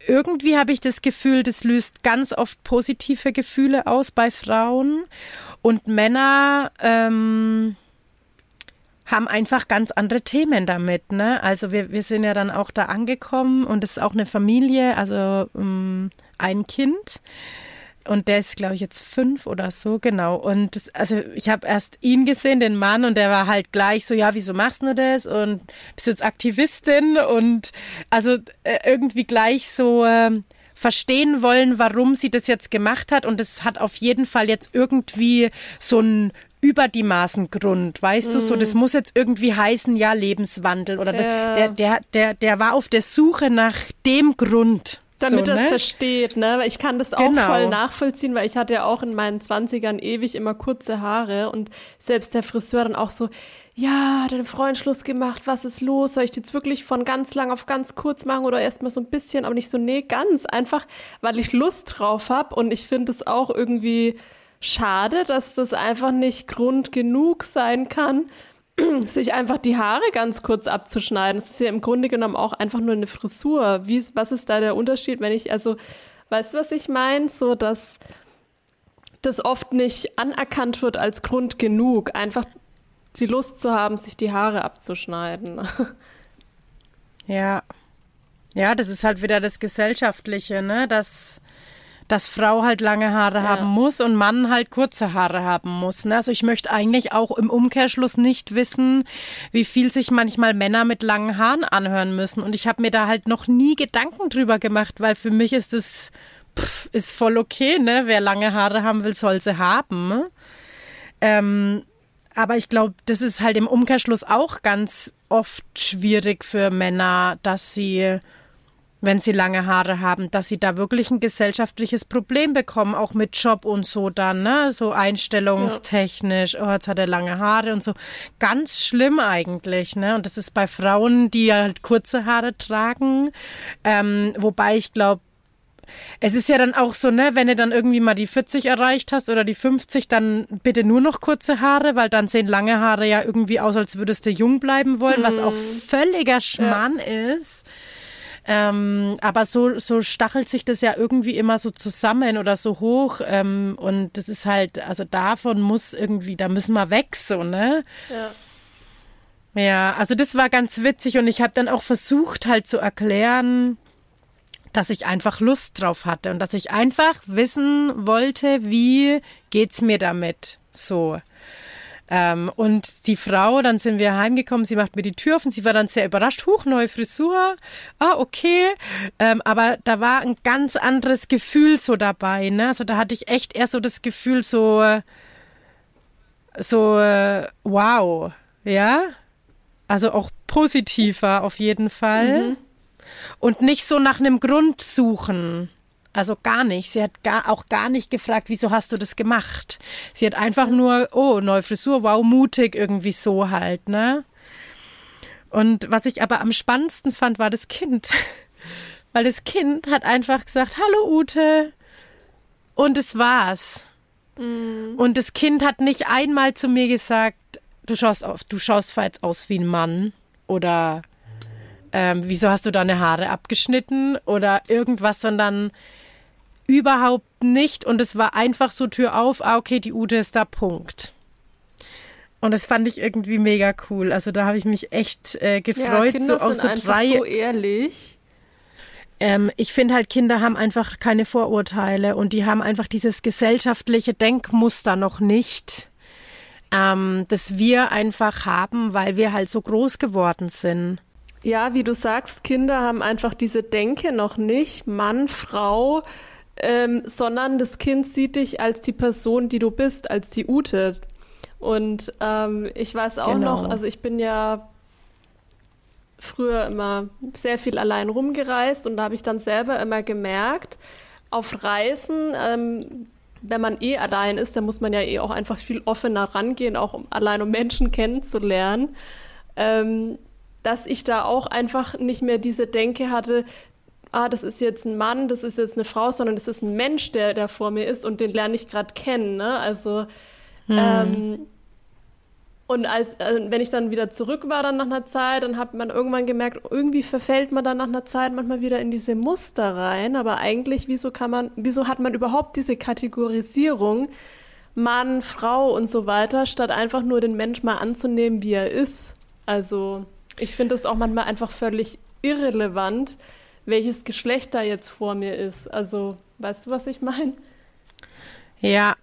irgendwie habe ich das Gefühl, das löst ganz oft positive Gefühle aus bei Frauen und Männer ähm, haben einfach ganz andere Themen damit. Ne? Also wir, wir sind ja dann auch da angekommen und es ist auch eine Familie, also ähm, ein Kind. Und der ist, glaube ich, jetzt fünf oder so, genau. Und das, also ich habe erst ihn gesehen, den Mann, und der war halt gleich so, ja, wieso machst du das? Und bist du jetzt Aktivistin? Und also äh, irgendwie gleich so äh, verstehen wollen, warum sie das jetzt gemacht hat. Und es hat auf jeden Fall jetzt irgendwie so ein über die Maßen Grund, weißt mm. du, so das mhm. muss jetzt irgendwie heißen, ja, Lebenswandel oder ja. der, der, der, der war auf der Suche nach dem Grund. Damit so, es ne? versteht, ne? Ich kann das auch genau. voll nachvollziehen, weil ich hatte ja auch in meinen Zwanzigern ewig immer kurze Haare und selbst der Friseur dann auch so, ja, dein Freund Schluss gemacht, was ist los? Soll ich jetzt wirklich von ganz lang auf ganz kurz machen oder erstmal so ein bisschen, aber nicht so, nee, ganz. Einfach, weil ich Lust drauf habe und ich finde es auch irgendwie schade, dass das einfach nicht Grund genug sein kann, sich einfach die Haare ganz kurz abzuschneiden. Das ist ja im Grunde genommen auch einfach nur eine Frisur. Wie, was ist da der Unterschied, wenn ich, also, weißt du, was ich meine? So, dass das oft nicht anerkannt wird als Grund genug, einfach die Lust zu haben, sich die Haare abzuschneiden. Ja. Ja, das ist halt wieder das Gesellschaftliche, ne? Dass, dass Frau halt lange Haare ja. haben muss und Mann halt kurze Haare haben muss. Ne? Also ich möchte eigentlich auch im Umkehrschluss nicht wissen, wie viel sich manchmal Männer mit langen Haaren anhören müssen. Und ich habe mir da halt noch nie Gedanken drüber gemacht, weil für mich ist es ist voll okay, ne? Wer lange Haare haben will, soll sie haben. Ne? Ähm, aber ich glaube, das ist halt im Umkehrschluss auch ganz oft schwierig für Männer, dass sie, wenn sie lange Haare haben, dass sie da wirklich ein gesellschaftliches Problem bekommen, auch mit Job und so dann, ne? So einstellungstechnisch, oh, jetzt hat er lange Haare und so. Ganz schlimm eigentlich, ne? Und das ist bei Frauen, die halt kurze Haare tragen. Ähm, wobei ich glaube, es ist ja dann auch so, ne, wenn du dann irgendwie mal die 40 erreicht hast oder die 50, dann bitte nur noch kurze Haare, weil dann sehen lange Haare ja irgendwie aus, als würdest du jung bleiben wollen, mhm. was auch völliger Schmarrn ja. ist. Ähm, aber so, so stachelt sich das ja irgendwie immer so zusammen oder so hoch. Ähm, und das ist halt, also davon muss irgendwie, da müssen wir weg, so, ne? Ja. Ja, also das war ganz witzig und ich habe dann auch versucht halt zu erklären, dass ich einfach Lust drauf hatte und dass ich einfach wissen wollte, wie geht's mir damit so. Ähm, und die Frau, dann sind wir heimgekommen, sie macht mir die Tür auf und sie war dann sehr überrascht. Huch, neue Frisur. Ah, okay. Ähm, aber da war ein ganz anderes Gefühl so dabei. Ne? Also da hatte ich echt eher so das Gefühl, so, so, äh, wow. Ja. Also auch positiver auf jeden Fall. Mhm und nicht so nach einem Grund suchen. Also gar nicht. Sie hat gar, auch gar nicht gefragt, wieso hast du das gemacht? Sie hat einfach nur, oh, neue Frisur, wow, mutig, irgendwie so halt, ne? Und was ich aber am spannendsten fand, war das Kind. Weil das Kind hat einfach gesagt, hallo Ute. Und es war's. Mhm. Und das Kind hat nicht einmal zu mir gesagt, du schaust auf, du schaust jetzt aus wie ein Mann oder ähm, wieso hast du deine Haare abgeschnitten oder irgendwas, sondern überhaupt nicht. Und es war einfach so Tür auf, ah, okay, die Ute ist da, Punkt. Und das fand ich irgendwie mega cool. Also da habe ich mich echt äh, gefreut. Ja, Kinder so auch so drei. So ehrlich. Ähm, ich finde halt, Kinder haben einfach keine Vorurteile und die haben einfach dieses gesellschaftliche Denkmuster noch nicht, ähm, das wir einfach haben, weil wir halt so groß geworden sind. Ja, wie du sagst, Kinder haben einfach diese Denke noch nicht, Mann, Frau, ähm, sondern das Kind sieht dich als die Person, die du bist, als die Ute. Und ähm, ich weiß auch genau. noch, also ich bin ja früher immer sehr viel allein rumgereist und da habe ich dann selber immer gemerkt, auf Reisen, ähm, wenn man eh allein ist, dann muss man ja eh auch einfach viel offener rangehen, auch um allein um Menschen kennenzulernen. Ähm, dass ich da auch einfach nicht mehr diese Denke hatte, ah, das ist jetzt ein Mann, das ist jetzt eine Frau, sondern das ist ein Mensch, der da vor mir ist und den lerne ich gerade kennen. Ne? Also hm. ähm, und als, also wenn ich dann wieder zurück war dann nach einer Zeit, dann hat man irgendwann gemerkt, irgendwie verfällt man dann nach einer Zeit manchmal wieder in diese Muster rein. Aber eigentlich, wieso kann man, wieso hat man überhaupt diese Kategorisierung Mann, Frau und so weiter, statt einfach nur den Mensch mal anzunehmen, wie er ist? Also ich finde es auch manchmal einfach völlig irrelevant, welches Geschlecht da jetzt vor mir ist. Also, weißt du, was ich meine? Ja,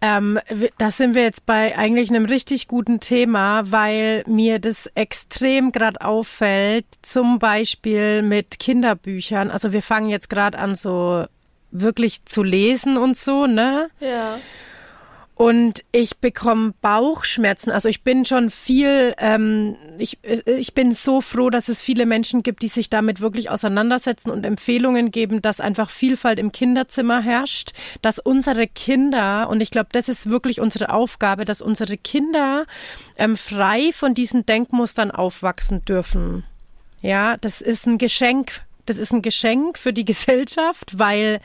Ähm, da sind wir jetzt bei eigentlich einem richtig guten Thema, weil mir das extrem gerade auffällt, zum Beispiel mit Kinderbüchern. Also wir fangen jetzt gerade an, so wirklich zu lesen und so, ne? Ja. Und ich bekomme Bauchschmerzen. Also ich bin schon viel, ähm, ich, ich bin so froh, dass es viele Menschen gibt, die sich damit wirklich auseinandersetzen und Empfehlungen geben, dass einfach Vielfalt im Kinderzimmer herrscht, dass unsere Kinder, und ich glaube, das ist wirklich unsere Aufgabe, dass unsere Kinder ähm, frei von diesen Denkmustern aufwachsen dürfen. Ja, das ist ein Geschenk das ist ein Geschenk für die Gesellschaft, weil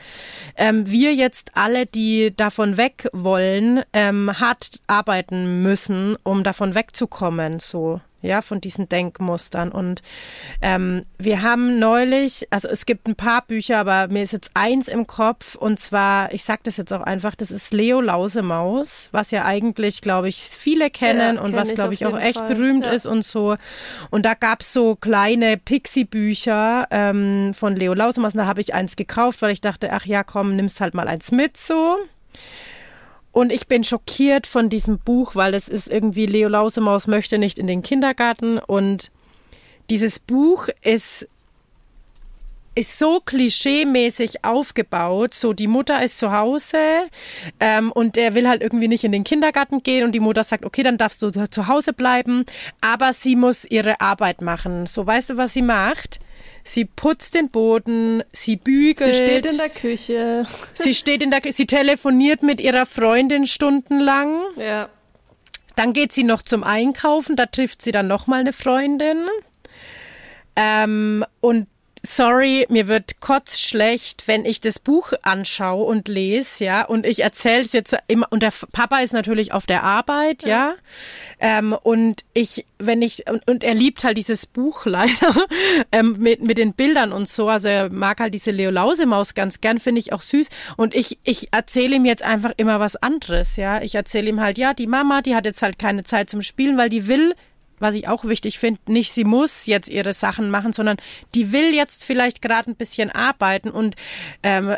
ähm, wir jetzt alle, die davon weg wollen, ähm, hart arbeiten müssen, um davon wegzukommen. So ja, von diesen Denkmustern. Und ähm, wir haben neulich, also es gibt ein paar Bücher, aber mir ist jetzt eins im Kopf und zwar, ich sage das jetzt auch einfach, das ist Leo Lausemaus, was ja eigentlich, glaube ich, viele kennen ja, und kenn was, glaube ich, auch echt Fall. berühmt ja. ist und so. Und da gab es so kleine Pixie-Bücher ähm, von Leo Lausemaus und da habe ich eins gekauft, weil ich dachte, ach ja, komm, nimmst halt mal eins mit so. Und ich bin schockiert von diesem Buch, weil es ist irgendwie Leo Lausemaus möchte nicht in den Kindergarten. Und dieses Buch ist ist so klischeemäßig aufgebaut. So, die Mutter ist zu Hause ähm, und der will halt irgendwie nicht in den Kindergarten gehen und die Mutter sagt, okay, dann darfst du zu Hause bleiben, aber sie muss ihre Arbeit machen. So, weißt du, was sie macht? Sie putzt den Boden, sie bügelt. Sie steht in der Küche. Sie steht in der Küche, sie telefoniert mit ihrer Freundin stundenlang. Ja. Dann geht sie noch zum Einkaufen, da trifft sie dann nochmal eine Freundin. Ähm, und sorry, mir wird kotzschlecht, wenn ich das Buch anschaue und lese, ja, und ich erzähle es jetzt immer, und der Papa ist natürlich auf der Arbeit, ja, ja. Ähm, und ich, wenn ich, und, und, er liebt halt dieses Buch leider, ähm, mit, mit den Bildern und so, also er mag halt diese Leo Lausemaus ganz gern, finde ich auch süß, und ich, ich erzähle ihm jetzt einfach immer was anderes, ja, ich erzähle ihm halt, ja, die Mama, die hat jetzt halt keine Zeit zum Spielen, weil die will was ich auch wichtig finde, nicht sie muss jetzt ihre Sachen machen, sondern die will jetzt vielleicht gerade ein bisschen arbeiten und ähm,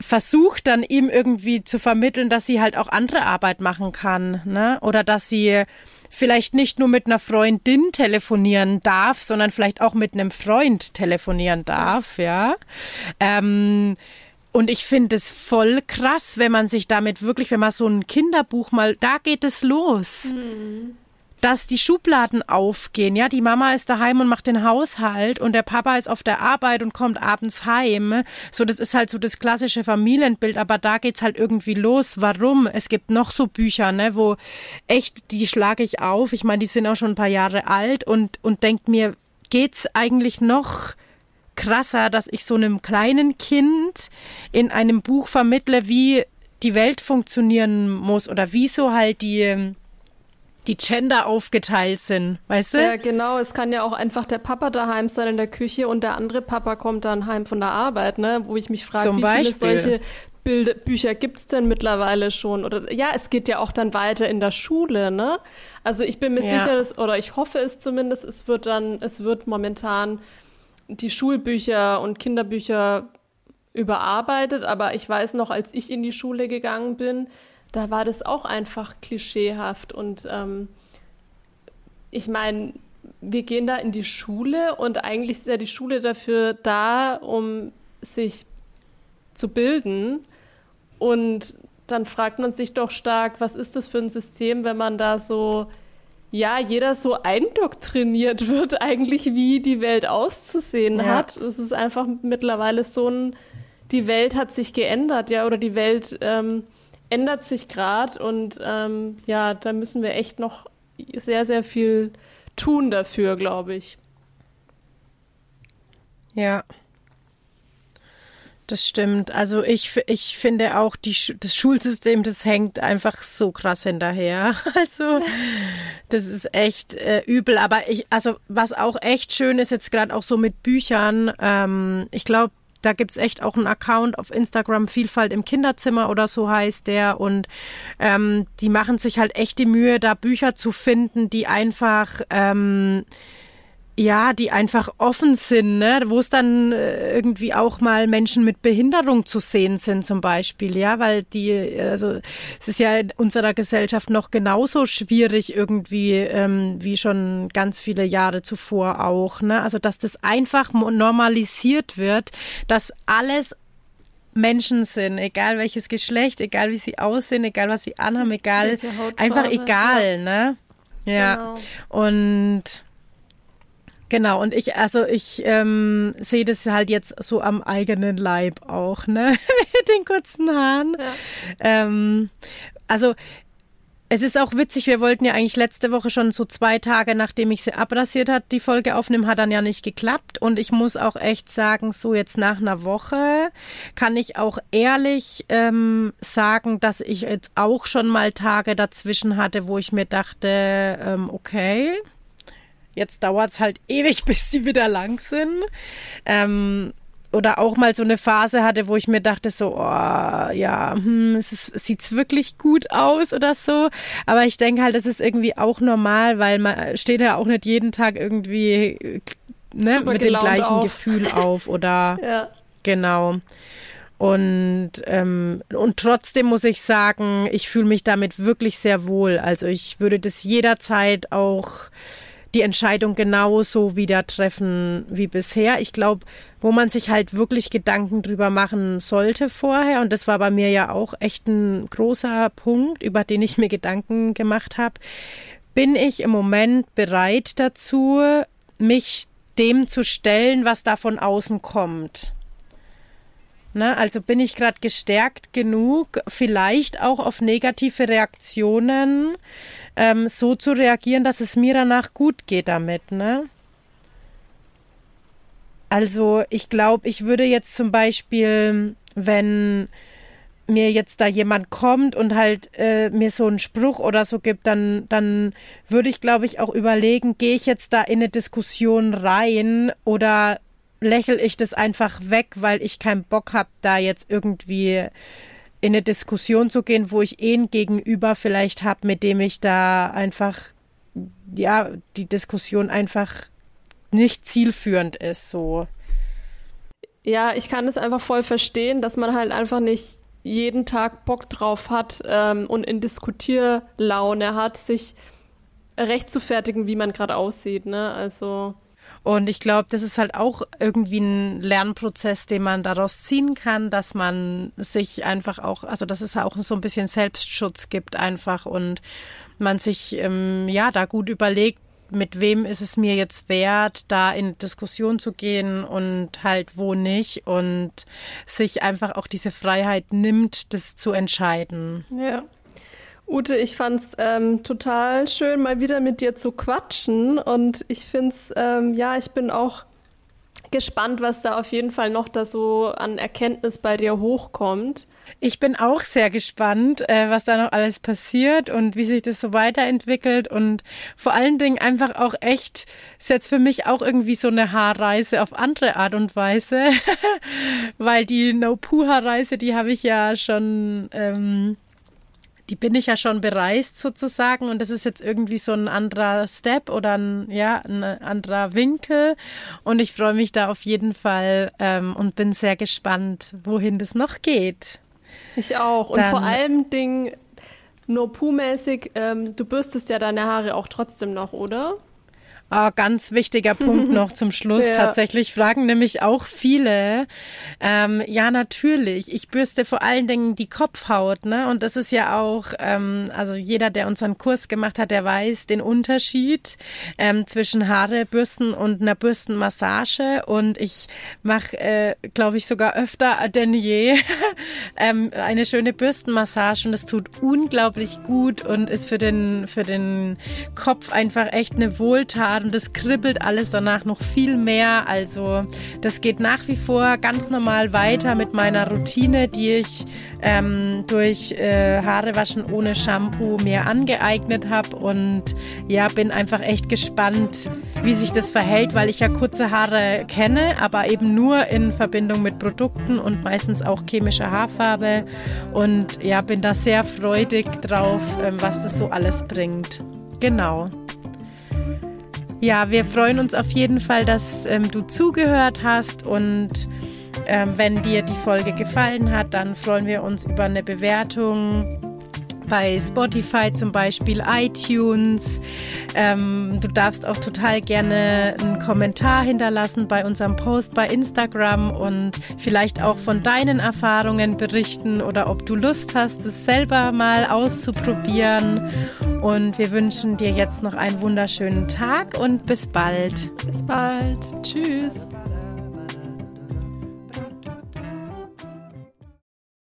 versucht dann ihm irgendwie zu vermitteln, dass sie halt auch andere Arbeit machen kann, ne? Oder dass sie vielleicht nicht nur mit einer Freundin telefonieren darf, sondern vielleicht auch mit einem Freund telefonieren darf, ja. Ähm, und ich finde es voll krass, wenn man sich damit wirklich, wenn man so ein Kinderbuch mal, da geht es los. Mhm dass die Schubladen aufgehen. Ja, die Mama ist daheim und macht den Haushalt und der Papa ist auf der Arbeit und kommt abends heim. So, das ist halt so das klassische Familienbild, aber da geht's halt irgendwie los. Warum? Es gibt noch so Bücher, ne, wo echt, die schlage ich auf. Ich meine, die sind auch schon ein paar Jahre alt und, und denkt mir, geht's eigentlich noch krasser, dass ich so einem kleinen Kind in einem Buch vermittle, wie die Welt funktionieren muss oder wieso halt die die Gender aufgeteilt sind, weißt du? Ja, genau. Es kann ja auch einfach der Papa daheim sein in der Küche und der andere Papa kommt dann heim von der Arbeit, ne? Wo ich mich frage, wie Beispiel. viele solche Bild Bücher gibt es denn mittlerweile schon? Oder ja, es geht ja auch dann weiter in der Schule, ne? Also ich bin mir ja. sicher, dass, oder ich hoffe es zumindest, es wird dann, es wird momentan die Schulbücher und Kinderbücher überarbeitet, aber ich weiß noch, als ich in die Schule gegangen bin, da war das auch einfach klischeehaft. Und ähm, ich meine, wir gehen da in die Schule und eigentlich ist ja die Schule dafür da, um sich zu bilden. Und dann fragt man sich doch stark, was ist das für ein System, wenn man da so, ja, jeder so eindoktriniert wird, eigentlich wie die Welt auszusehen ja. hat. Es ist einfach mittlerweile so ein, die Welt hat sich geändert, ja, oder die Welt ähm, ändert sich gerade und ähm, ja, da müssen wir echt noch sehr, sehr viel tun dafür, glaube ich. Ja. Das stimmt. Also ich, ich finde auch, die, das Schulsystem, das hängt einfach so krass hinterher. Also das ist echt äh, übel. Aber ich, also was auch echt schön ist, jetzt gerade auch so mit Büchern, ähm, ich glaube, da gibt es echt auch einen Account auf Instagram, Vielfalt im Kinderzimmer oder so heißt der. Und ähm, die machen sich halt echt die Mühe, da Bücher zu finden, die einfach ähm, ja, die einfach offen sind, ne? wo es dann äh, irgendwie auch mal Menschen mit Behinderung zu sehen sind zum Beispiel, ja, weil die, also es ist ja in unserer Gesellschaft noch genauso schwierig irgendwie ähm, wie schon ganz viele Jahre zuvor auch, ne? Also dass das einfach normalisiert wird, dass alles Menschen sind, egal welches Geschlecht, egal wie sie aussehen, egal was sie anhaben, egal, einfach egal, ja. ne? Ja. Genau. Und Genau, und ich, also ich ähm, sehe das halt jetzt so am eigenen Leib auch, ne? Mit den kurzen Haaren. Ja. Ähm, also es ist auch witzig, wir wollten ja eigentlich letzte Woche schon so zwei Tage, nachdem ich sie abrasiert hat, die Folge aufnehmen, hat dann ja nicht geklappt. Und ich muss auch echt sagen, so jetzt nach einer Woche kann ich auch ehrlich ähm, sagen, dass ich jetzt auch schon mal Tage dazwischen hatte, wo ich mir dachte, ähm, okay, Jetzt dauert es halt ewig, bis sie wieder lang sind. Ähm, oder auch mal so eine Phase hatte, wo ich mir dachte so, oh, ja, hm, es ist, sieht's wirklich gut aus oder so. Aber ich denke halt, das ist irgendwie auch normal, weil man steht ja auch nicht jeden Tag irgendwie ne, mit dem gleichen auf. Gefühl auf oder ja. genau. Und, ähm, und trotzdem muss ich sagen, ich fühle mich damit wirklich sehr wohl. Also ich würde das jederzeit auch die Entscheidung genauso wieder treffen wie bisher. Ich glaube, wo man sich halt wirklich Gedanken drüber machen sollte vorher, und das war bei mir ja auch echt ein großer Punkt, über den ich mir Gedanken gemacht habe, bin ich im Moment bereit dazu, mich dem zu stellen, was da von außen kommt. Ne, also bin ich gerade gestärkt genug, vielleicht auch auf negative Reaktionen ähm, so zu reagieren, dass es mir danach gut geht damit. Ne? Also ich glaube, ich würde jetzt zum Beispiel, wenn mir jetzt da jemand kommt und halt äh, mir so einen Spruch oder so gibt, dann, dann würde ich, glaube ich, auch überlegen, gehe ich jetzt da in eine Diskussion rein oder lächel ich das einfach weg, weil ich keinen Bock habe, da jetzt irgendwie in eine Diskussion zu gehen, wo ich eh ein Gegenüber vielleicht habe, mit dem ich da einfach, ja, die Diskussion einfach nicht zielführend ist, so. Ja, ich kann es einfach voll verstehen, dass man halt einfach nicht jeden Tag Bock drauf hat ähm, und in Diskutierlaune hat, sich recht zu fertigen, wie man gerade aussieht, ne? Also. Und ich glaube, das ist halt auch irgendwie ein Lernprozess, den man daraus ziehen kann, dass man sich einfach auch, also dass es auch so ein bisschen Selbstschutz gibt einfach und man sich ähm, ja da gut überlegt, mit wem ist es mir jetzt wert, da in Diskussion zu gehen und halt wo nicht und sich einfach auch diese Freiheit nimmt, das zu entscheiden. Ja. Ute, ich fand's ähm, total schön, mal wieder mit dir zu quatschen. Und ich find's, ähm, ja, ich bin auch gespannt, was da auf jeden Fall noch da so an Erkenntnis bei dir hochkommt. Ich bin auch sehr gespannt, äh, was da noch alles passiert und wie sich das so weiterentwickelt und vor allen Dingen einfach auch echt, ist jetzt für mich auch irgendwie so eine Haarreise auf andere Art und Weise, weil die No-Poo-Haarreise, die habe ich ja schon ähm, die bin ich ja schon bereist sozusagen und das ist jetzt irgendwie so ein anderer Step oder ein, ja, ein anderer Winkel und ich freue mich da auf jeden Fall ähm, und bin sehr gespannt, wohin das noch geht. Ich auch und Dann, vor allem Ding nur Puh-mäßig, ähm, du bürstest ja deine Haare auch trotzdem noch, oder? Oh, ganz wichtiger Punkt noch zum Schluss. Ja. Tatsächlich fragen nämlich auch viele. Ähm, ja, natürlich. Ich bürste vor allen Dingen die Kopfhaut, ne? Und das ist ja auch, ähm, also jeder, der unseren Kurs gemacht hat, der weiß den Unterschied ähm, zwischen Haare bürsten und einer Bürstenmassage. Und ich mache, äh, glaube ich, sogar öfter denn je ähm, eine schöne Bürstenmassage und es tut unglaublich gut und ist für den für den Kopf einfach echt eine Wohltat Grad und es kribbelt alles danach noch viel mehr. Also das geht nach wie vor ganz normal weiter mit meiner Routine, die ich ähm, durch äh, Haare waschen ohne Shampoo mir angeeignet habe und ja, bin einfach echt gespannt, wie sich das verhält, weil ich ja kurze Haare kenne, aber eben nur in Verbindung mit Produkten und meistens auch chemischer Haarfarbe und ja, bin da sehr freudig drauf, ähm, was das so alles bringt. Genau. Ja, wir freuen uns auf jeden Fall, dass ähm, du zugehört hast und ähm, wenn dir die Folge gefallen hat, dann freuen wir uns über eine Bewertung bei Spotify zum Beispiel, iTunes. Ähm, du darfst auch total gerne einen Kommentar hinterlassen bei unserem Post bei Instagram und vielleicht auch von deinen Erfahrungen berichten oder ob du Lust hast, es selber mal auszuprobieren. Und wir wünschen dir jetzt noch einen wunderschönen Tag und bis bald. Bis bald. Tschüss.